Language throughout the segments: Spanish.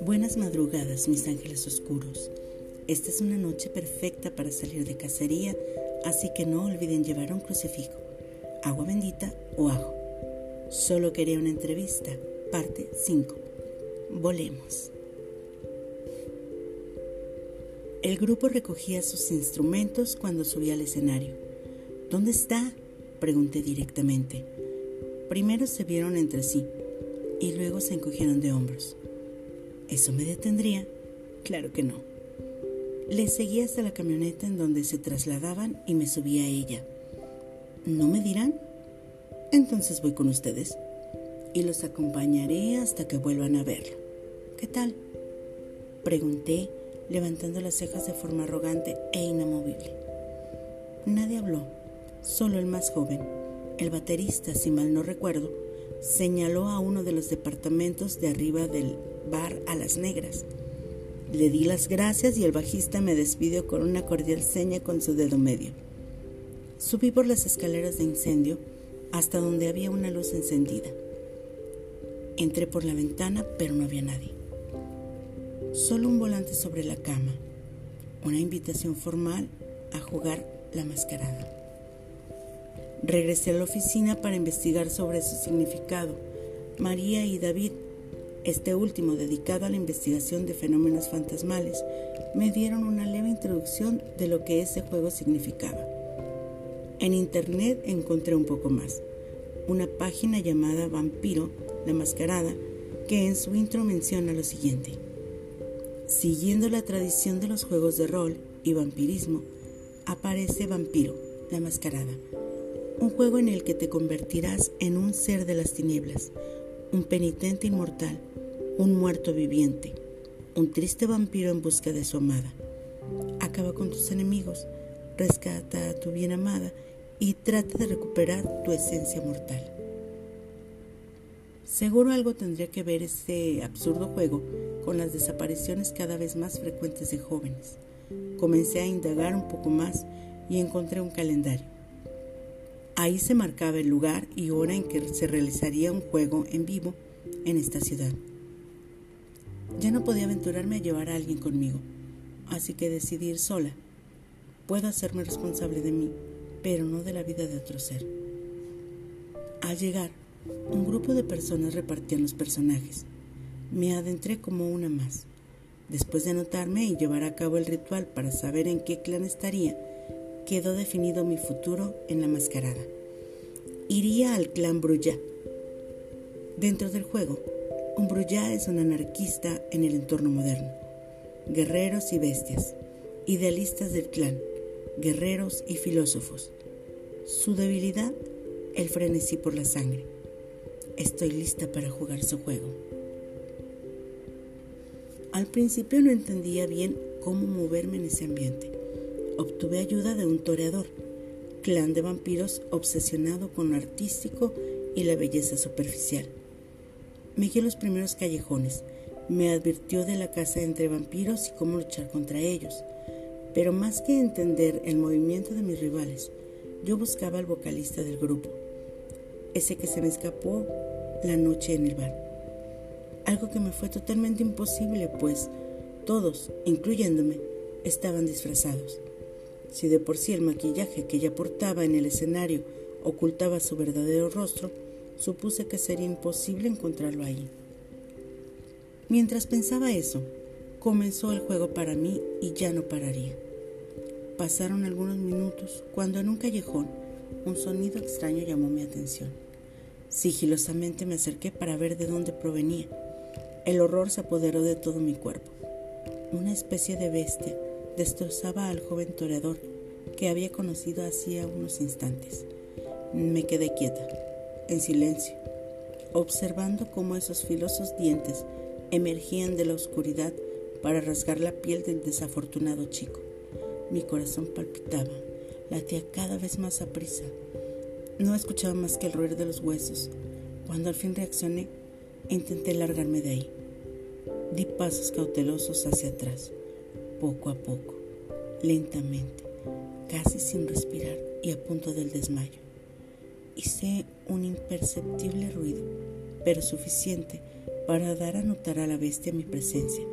Buenas madrugadas, mis ángeles oscuros. Esta es una noche perfecta para salir de cacería, así que no olviden llevar un crucifijo, agua bendita o ajo. Solo quería una entrevista, parte 5. Volemos. El grupo recogía sus instrumentos cuando subí al escenario. ¿Dónde está? Pregunté directamente. Primero se vieron entre sí y luego se encogieron de hombros. ¿Eso me detendría? Claro que no. Les seguí hasta la camioneta en donde se trasladaban y me subí a ella. ¿No me dirán? Entonces voy con ustedes y los acompañaré hasta que vuelvan a verlo. ¿Qué tal? Pregunté, levantando las cejas de forma arrogante e inamovible. Nadie habló, solo el más joven, el baterista, si mal no recuerdo, señaló a uno de los departamentos de arriba del bar a las negras. Le di las gracias y el bajista me despidió con una cordial seña con su dedo medio. Subí por las escaleras de incendio hasta donde había una luz encendida. Entré por la ventana, pero no había nadie. Solo un volante sobre la cama, una invitación formal a jugar la mascarada. Regresé a la oficina para investigar sobre su significado. María y David, este último dedicado a la investigación de fenómenos fantasmales, me dieron una leve introducción de lo que ese juego significaba. En internet encontré un poco más. Una página llamada Vampiro, la Mascarada, que en su intro menciona lo siguiente. Siguiendo la tradición de los juegos de rol y vampirismo, aparece Vampiro, la Mascarada, un juego en el que te convertirás en un ser de las tinieblas, un penitente inmortal, un muerto viviente, un triste vampiro en busca de su amada. Acaba con tus enemigos, rescata a tu bien amada y trata de recuperar tu esencia mortal. Seguro algo tendría que ver este absurdo juego con las desapariciones cada vez más frecuentes de jóvenes. Comencé a indagar un poco más y encontré un calendario. Ahí se marcaba el lugar y hora en que se realizaría un juego en vivo en esta ciudad. Ya no podía aventurarme a llevar a alguien conmigo, así que decidí ir sola. Puedo hacerme responsable de mí, pero no de la vida de otro ser. Al llegar, un grupo de personas repartían los personajes. Me adentré como una más. Después de anotarme y llevar a cabo el ritual para saber en qué clan estaría, quedó definido mi futuro en la mascarada. Iría al clan Brulla. Dentro del juego, un Brulla es un anarquista en el entorno moderno. Guerreros y bestias, idealistas del clan, guerreros y filósofos. Su debilidad, el frenesí por la sangre. Estoy lista para jugar su juego. Al principio no entendía bien cómo moverme en ese ambiente obtuve ayuda de un toreador, clan de vampiros obsesionado con lo artístico y la belleza superficial. Me guió los primeros callejones, me advirtió de la casa entre vampiros y cómo luchar contra ellos, pero más que entender el movimiento de mis rivales, yo buscaba al vocalista del grupo, ese que se me escapó la noche en el bar. Algo que me fue totalmente imposible, pues todos, incluyéndome, estaban disfrazados. Si de por sí el maquillaje que ella portaba en el escenario ocultaba su verdadero rostro, supuse que sería imposible encontrarlo ahí. Mientras pensaba eso, comenzó el juego para mí y ya no pararía. Pasaron algunos minutos cuando en un callejón un sonido extraño llamó mi atención. Sigilosamente me acerqué para ver de dónde provenía. El horror se apoderó de todo mi cuerpo. Una especie de bestia destrozaba al joven toreador que había conocido hacía unos instantes. Me quedé quieta, en silencio, observando cómo esos filosos dientes emergían de la oscuridad para rasgar la piel del desafortunado chico. Mi corazón palpitaba, latía cada vez más a prisa. No escuchaba más que el roer de los huesos. Cuando al fin reaccioné, intenté largarme de ahí. Di pasos cautelosos hacia atrás poco a poco, lentamente, casi sin respirar y a punto del desmayo. Hice un imperceptible ruido, pero suficiente para dar a notar a la bestia mi presencia,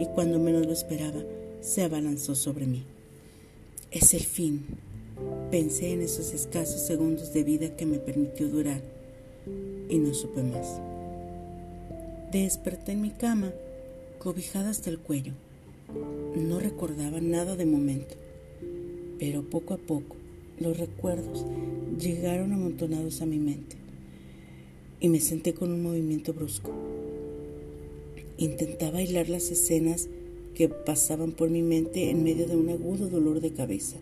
y cuando menos lo esperaba, se abalanzó sobre mí. Es el fin, pensé en esos escasos segundos de vida que me permitió durar, y no supe más. Desperté en mi cama, cobijada hasta el cuello. No recordaba nada de momento, pero poco a poco los recuerdos llegaron amontonados a mi mente y me senté con un movimiento brusco. Intentaba hilar las escenas que pasaban por mi mente en medio de un agudo dolor de cabeza,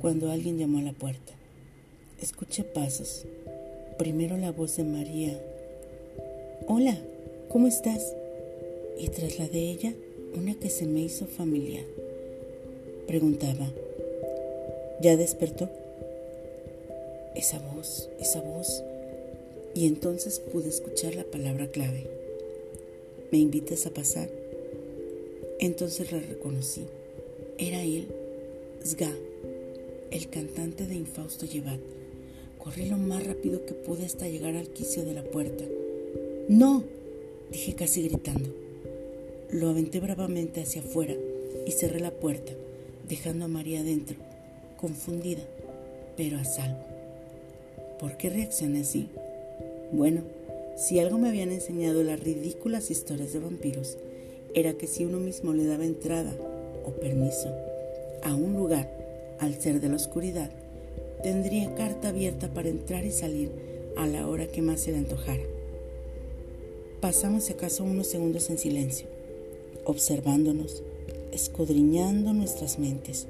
cuando alguien llamó a la puerta. Escuché pasos. Primero la voz de María. Hola, ¿cómo estás? Y tras la de ella, una que se me hizo familiar. Preguntaba, ¿ya despertó? Esa voz, esa voz. Y entonces pude escuchar la palabra clave. ¿Me invitas a pasar? Entonces la reconocí. Era él, Sga, el cantante de Infausto Llevat. Corrí lo más rápido que pude hasta llegar al quicio de la puerta. ¡No! dije casi gritando. Lo aventé bravamente hacia afuera y cerré la puerta, dejando a María adentro, confundida, pero a salvo. ¿Por qué reaccioné así? Bueno, si algo me habían enseñado las ridículas historias de vampiros, era que si uno mismo le daba entrada o permiso a un lugar al ser de la oscuridad, tendría carta abierta para entrar y salir a la hora que más se le antojara. Pasamos acaso unos segundos en silencio, observándonos, escudriñando nuestras mentes,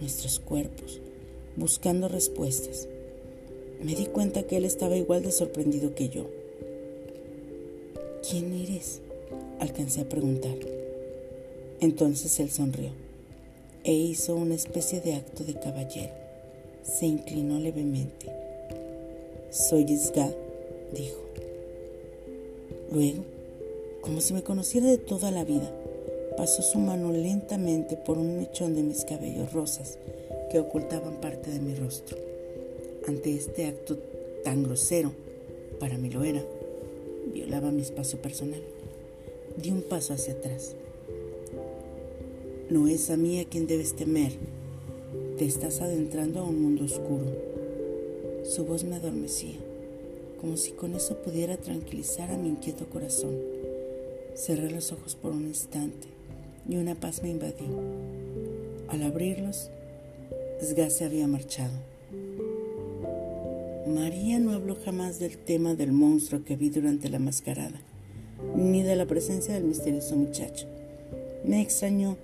nuestros cuerpos, buscando respuestas. Me di cuenta que él estaba igual de sorprendido que yo. ¿Quién eres? Alcancé a preguntar. Entonces él sonrió e hizo una especie de acto de caballero. Se inclinó levemente. Soy Isga, dijo. Luego, como si me conociera de toda la vida, pasó su mano lentamente por un mechón de mis cabellos rosas que ocultaban parte de mi rostro. Ante este acto tan grosero, para mí lo era, violaba mi espacio personal. Di un paso hacia atrás. No es a mí a quien debes temer. Te estás adentrando a un mundo oscuro. Su voz me adormecía, como si con eso pudiera tranquilizar a mi inquieto corazón. Cerré los ojos por un instante y una paz me invadió. Al abrirlos, Sga se había marchado. María no habló jamás del tema del monstruo que vi durante la mascarada, ni de la presencia del misterioso muchacho. Me extrañó,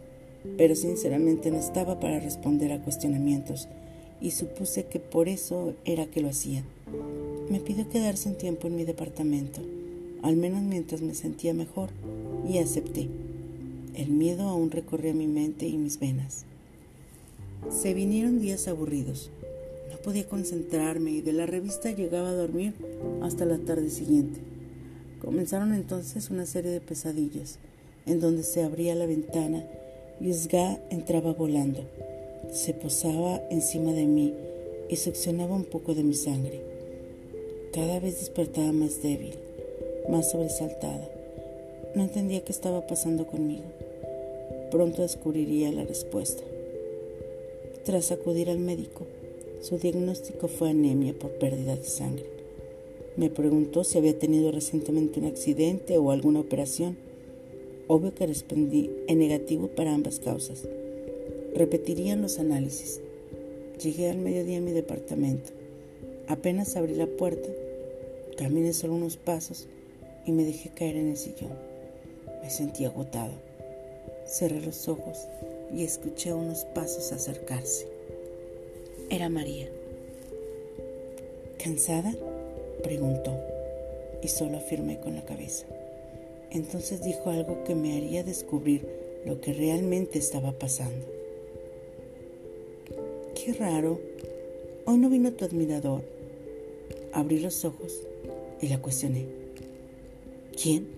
pero sinceramente no estaba para responder a cuestionamientos y supuse que por eso era que lo hacía. Me pidió quedarse un tiempo en mi departamento, al menos mientras me sentía mejor, y acepté. El miedo aún recorría mi mente y mis venas. Se vinieron días aburridos podía concentrarme y de la revista llegaba a dormir hasta la tarde siguiente. Comenzaron entonces una serie de pesadillas, en donde se abría la ventana y Sga entraba volando. Se posaba encima de mí y succionaba un poco de mi sangre. Cada vez despertaba más débil, más sobresaltada. No entendía qué estaba pasando conmigo. Pronto descubriría la respuesta. Tras acudir al médico, su diagnóstico fue anemia por pérdida de sangre. Me preguntó si había tenido recientemente un accidente o alguna operación. Obvio que respondí en negativo para ambas causas. Repetirían los análisis. Llegué al mediodía a mi departamento. Apenas abrí la puerta, caminé solo unos pasos y me dejé caer en el sillón. Me sentí agotado. Cerré los ojos y escuché unos pasos acercarse. Era María. ¿Cansada? preguntó y solo afirmé con la cabeza. Entonces dijo algo que me haría descubrir lo que realmente estaba pasando. Qué raro, hoy no vino tu admirador. Abrí los ojos y la cuestioné. ¿Quién?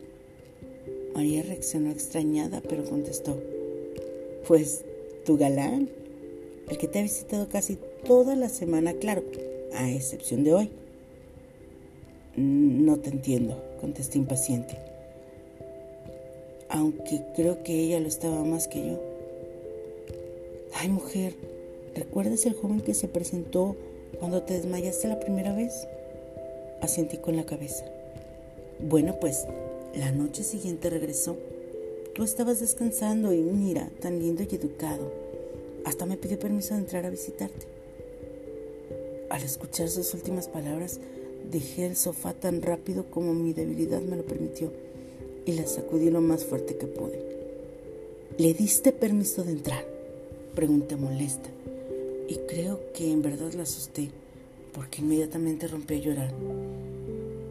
María reaccionó extrañada, pero contestó. Pues tu galán, el que te ha visitado casi toda la semana, claro, a excepción de hoy. No te entiendo, contesté impaciente. Aunque creo que ella lo estaba más que yo. Ay, mujer, ¿recuerdas el joven que se presentó cuando te desmayaste la primera vez? Asentí con la cabeza. Bueno, pues la noche siguiente regresó. Tú estabas descansando y mira, tan lindo y educado. Hasta me pidió permiso de entrar a visitarte. Al escuchar sus últimas palabras, dejé el sofá tan rápido como mi debilidad me lo permitió y la sacudí lo más fuerte que pude. ¿Le diste permiso de entrar? Pregunté molesta y creo que en verdad la asusté porque inmediatamente rompió a llorar.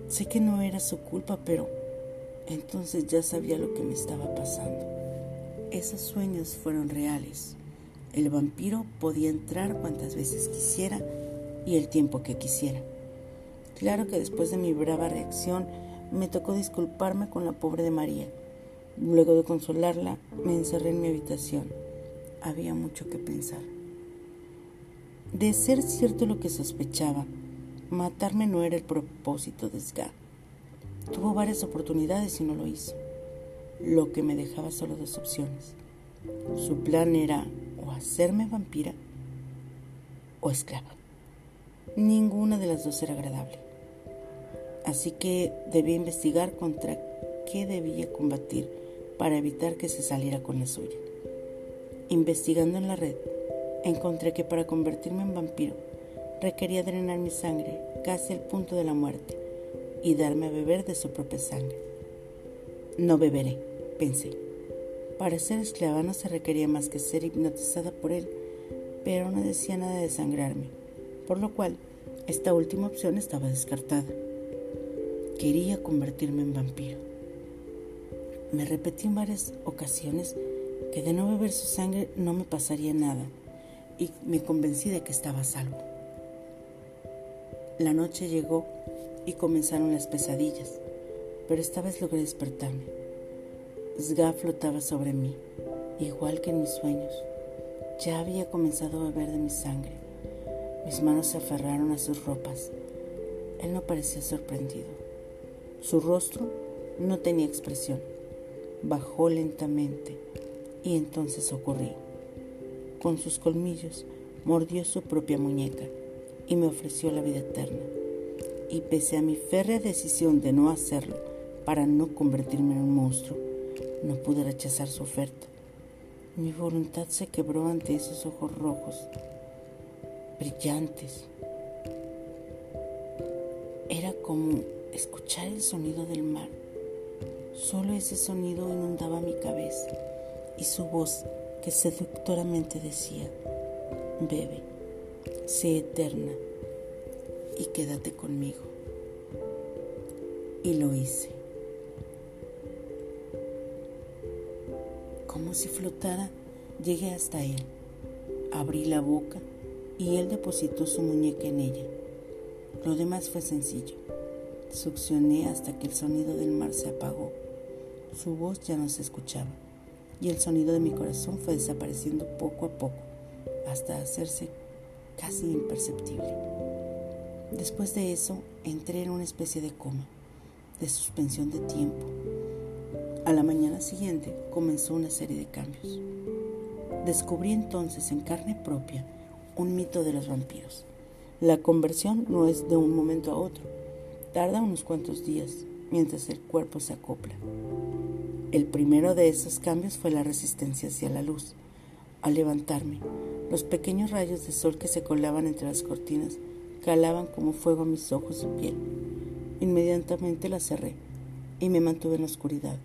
Sé que no era su culpa, pero entonces ya sabía lo que me estaba pasando. Esos sueños fueron reales. El vampiro podía entrar cuantas veces quisiera y el tiempo que quisiera. Claro que después de mi brava reacción me tocó disculparme con la pobre de María. Luego de consolarla, me encerré en mi habitación. Había mucho que pensar. De ser cierto lo que sospechaba, Matarme no era el propósito de Sga. Tuvo varias oportunidades y no lo hizo, lo que me dejaba solo dos opciones. Su plan era o hacerme vampira o esclava. Ninguna de las dos era agradable. Así que debía investigar contra qué debía combatir para evitar que se saliera con la suya. Investigando en la red, encontré que para convertirme en vampiro requería drenar mi sangre casi al punto de la muerte y darme a beber de su propia sangre. No beberé, pensé. Para ser esclava no se requería más que ser hipnotizada por él, pero no decía nada de sangrarme, por lo cual esta última opción estaba descartada. Quería convertirme en vampiro. Me repetí en varias ocasiones que de no beber su sangre no me pasaría nada y me convencí de que estaba a salvo. La noche llegó y comenzaron las pesadillas, pero esta vez logré despertarme. Sga flotaba sobre mí, igual que en mis sueños. Ya había comenzado a beber de mi sangre. Mis manos se aferraron a sus ropas. Él no parecía sorprendido. Su rostro no tenía expresión. Bajó lentamente y entonces ocurrió. Con sus colmillos mordió su propia muñeca y me ofreció la vida eterna. Y pese a mi férrea decisión de no hacerlo para no convertirme en un monstruo, no pude rechazar su oferta. Mi voluntad se quebró ante esos ojos rojos, brillantes. Era como escuchar el sonido del mar. Solo ese sonido inundaba mi cabeza y su voz que seductoramente decía, bebe sé eterna y quédate conmigo. Y lo hice. Como si flotara, llegué hasta él. Abrí la boca y él depositó su muñeca en ella. Lo demás fue sencillo. Succioné hasta que el sonido del mar se apagó. Su voz ya no se escuchaba y el sonido de mi corazón fue desapareciendo poco a poco hasta hacerse casi imperceptible. Después de eso, entré en una especie de coma, de suspensión de tiempo. A la mañana siguiente comenzó una serie de cambios. Descubrí entonces en carne propia un mito de los vampiros. La conversión no es de un momento a otro, tarda unos cuantos días mientras el cuerpo se acopla. El primero de esos cambios fue la resistencia hacia la luz. Al levantarme, los pequeños rayos de sol que se colaban entre las cortinas calaban como fuego a mis ojos y piel. Inmediatamente la cerré y me mantuve en la oscuridad.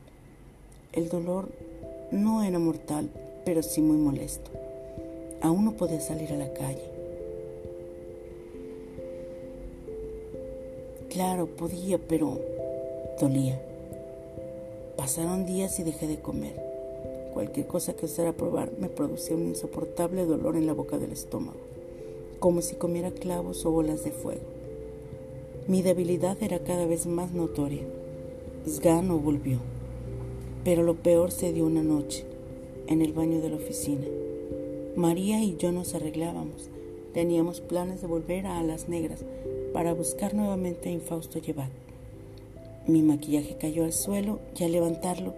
El dolor no era mortal, pero sí muy molesto. Aún no podía salir a la calle. Claro, podía, pero dolía. Pasaron días y dejé de comer. Cualquier cosa que osara probar me producía un insoportable dolor en la boca del estómago, como si comiera clavos o bolas de fuego. Mi debilidad era cada vez más notoria. Sga no volvió, pero lo peor se dio una noche, en el baño de la oficina. María y yo nos arreglábamos. Teníamos planes de volver a Alas Negras para buscar nuevamente a Infausto Llevat. Mi maquillaje cayó al suelo y al levantarlo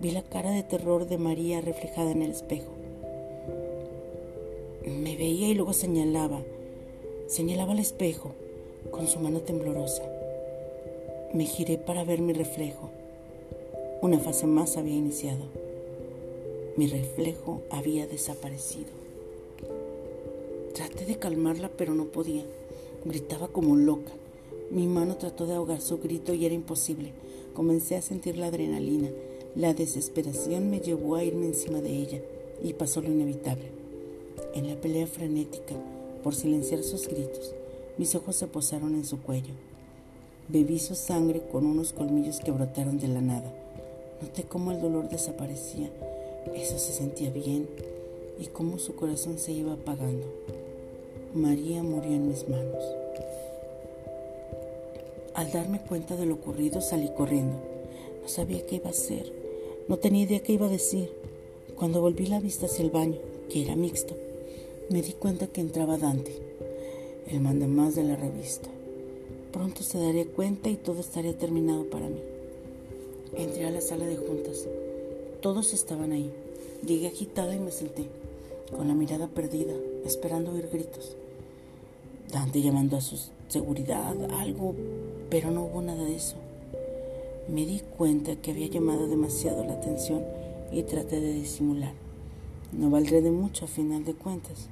vi la cara de terror de María reflejada en el espejo. Me veía y luego señalaba, señalaba al espejo con su mano temblorosa. Me giré para ver mi reflejo. Una fase más había iniciado. Mi reflejo había desaparecido. Traté de calmarla, pero no podía. Gritaba como loca. Mi mano trató de ahogar su grito y era imposible. Comencé a sentir la adrenalina. La desesperación me llevó a irme encima de ella y pasó lo inevitable. En la pelea frenética por silenciar sus gritos, mis ojos se posaron en su cuello. Bebí su sangre con unos colmillos que brotaron de la nada. Noté cómo el dolor desaparecía, eso se sentía bien, y cómo su corazón se iba apagando. María murió en mis manos. Al darme cuenta de lo ocurrido salí corriendo. No sabía qué iba a hacer, no tenía idea qué iba a decir. Cuando volví la vista hacia el baño, que era mixto, me di cuenta que entraba Dante, el mandamás de la revista. Pronto se daría cuenta y todo estaría terminado para mí. Entré a la sala de juntas. Todos estaban ahí. Llegué agitada y me senté, con la mirada perdida, esperando oír gritos. Dante llamando a su seguridad, algo, pero no hubo nada de eso. Me di cuenta que había llamado demasiado la atención y traté de disimular. No valdré de mucho a final de cuentas.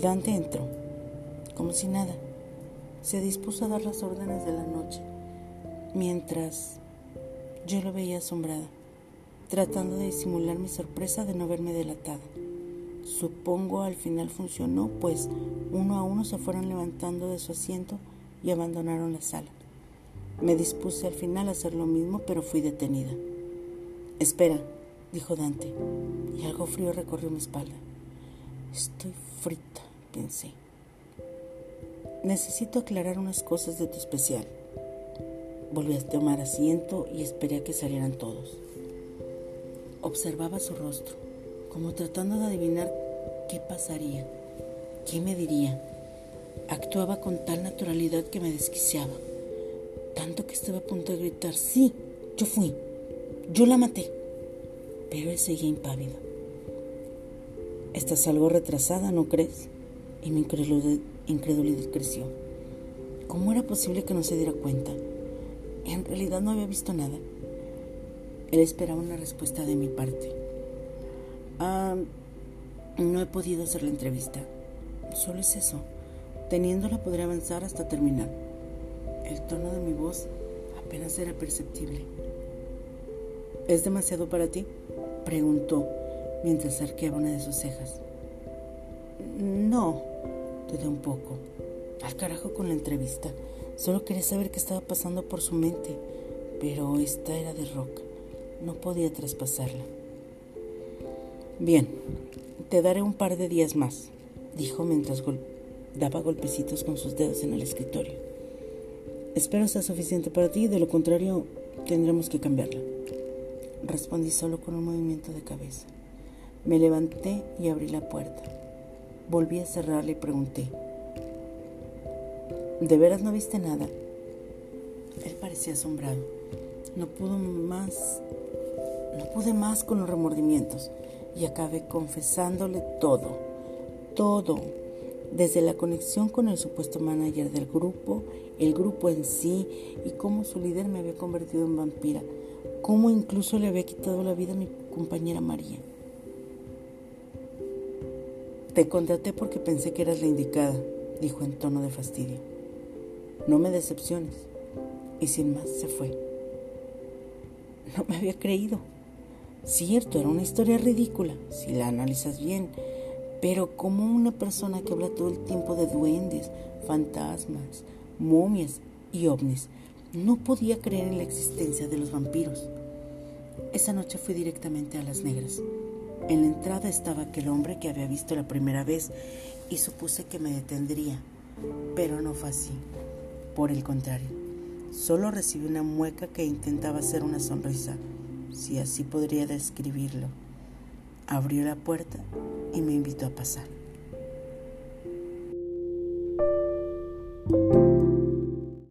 Dante entró, como si nada. Se dispuso a dar las órdenes de la noche, mientras yo lo veía asombrada, tratando de disimular mi sorpresa de no verme delatada. Supongo al final funcionó, pues uno a uno se fueron levantando de su asiento y abandonaron la sala. Me dispuse al final a hacer lo mismo, pero fui detenida. Espera, dijo Dante, y algo frío recorrió mi espalda. Estoy frita, pensé. Necesito aclarar unas cosas de tu especial. Volví a tomar asiento y esperé a que salieran todos. Observaba su rostro, como tratando de adivinar qué pasaría, qué me diría. Actuaba con tal naturalidad que me desquiciaba, tanto que estaba a punto de gritar, sí, yo fui, yo la maté. Pero él seguía impávido. Estás algo retrasada, ¿no crees? Y mi incredulidad creció. ¿Cómo era posible que no se diera cuenta? En realidad no había visto nada. Él esperaba una respuesta de mi parte. Ah, no he podido hacer la entrevista. Solo es eso. Teniéndola podré avanzar hasta terminar. El tono de mi voz apenas era perceptible. ¿Es demasiado para ti? Preguntó mientras arqueaba una de sus cejas. No, dudé un poco. Al carajo con la entrevista. Solo quería saber qué estaba pasando por su mente, pero esta era de rock. No podía traspasarla. Bien, te daré un par de días más, dijo mientras daba golpecitos con sus dedos en el escritorio. Espero sea suficiente para ti, de lo contrario tendremos que cambiarla. Respondí solo con un movimiento de cabeza. Me levanté y abrí la puerta. Volví a cerrarla y pregunté, ¿De veras no viste nada? Él parecía asombrado. No pudo más, no pude más con los remordimientos y acabé confesándole todo, todo, desde la conexión con el supuesto manager del grupo, el grupo en sí y cómo su líder me había convertido en vampira, cómo incluso le había quitado la vida a mi compañera María. Te contraté porque pensé que eras la indicada, dijo en tono de fastidio. No me decepciones. Y sin más se fue. No me había creído. Cierto, era una historia ridícula, si la analizas bien, pero como una persona que habla todo el tiempo de duendes, fantasmas, momias y ovnis, no podía creer en la existencia de los vampiros. Esa noche fui directamente a las negras. En la entrada estaba aquel hombre que había visto la primera vez y supuse que me detendría, pero no fue así. Por el contrario, solo recibí una mueca que intentaba hacer una sonrisa, si así podría describirlo. Abrió la puerta y me invitó a pasar.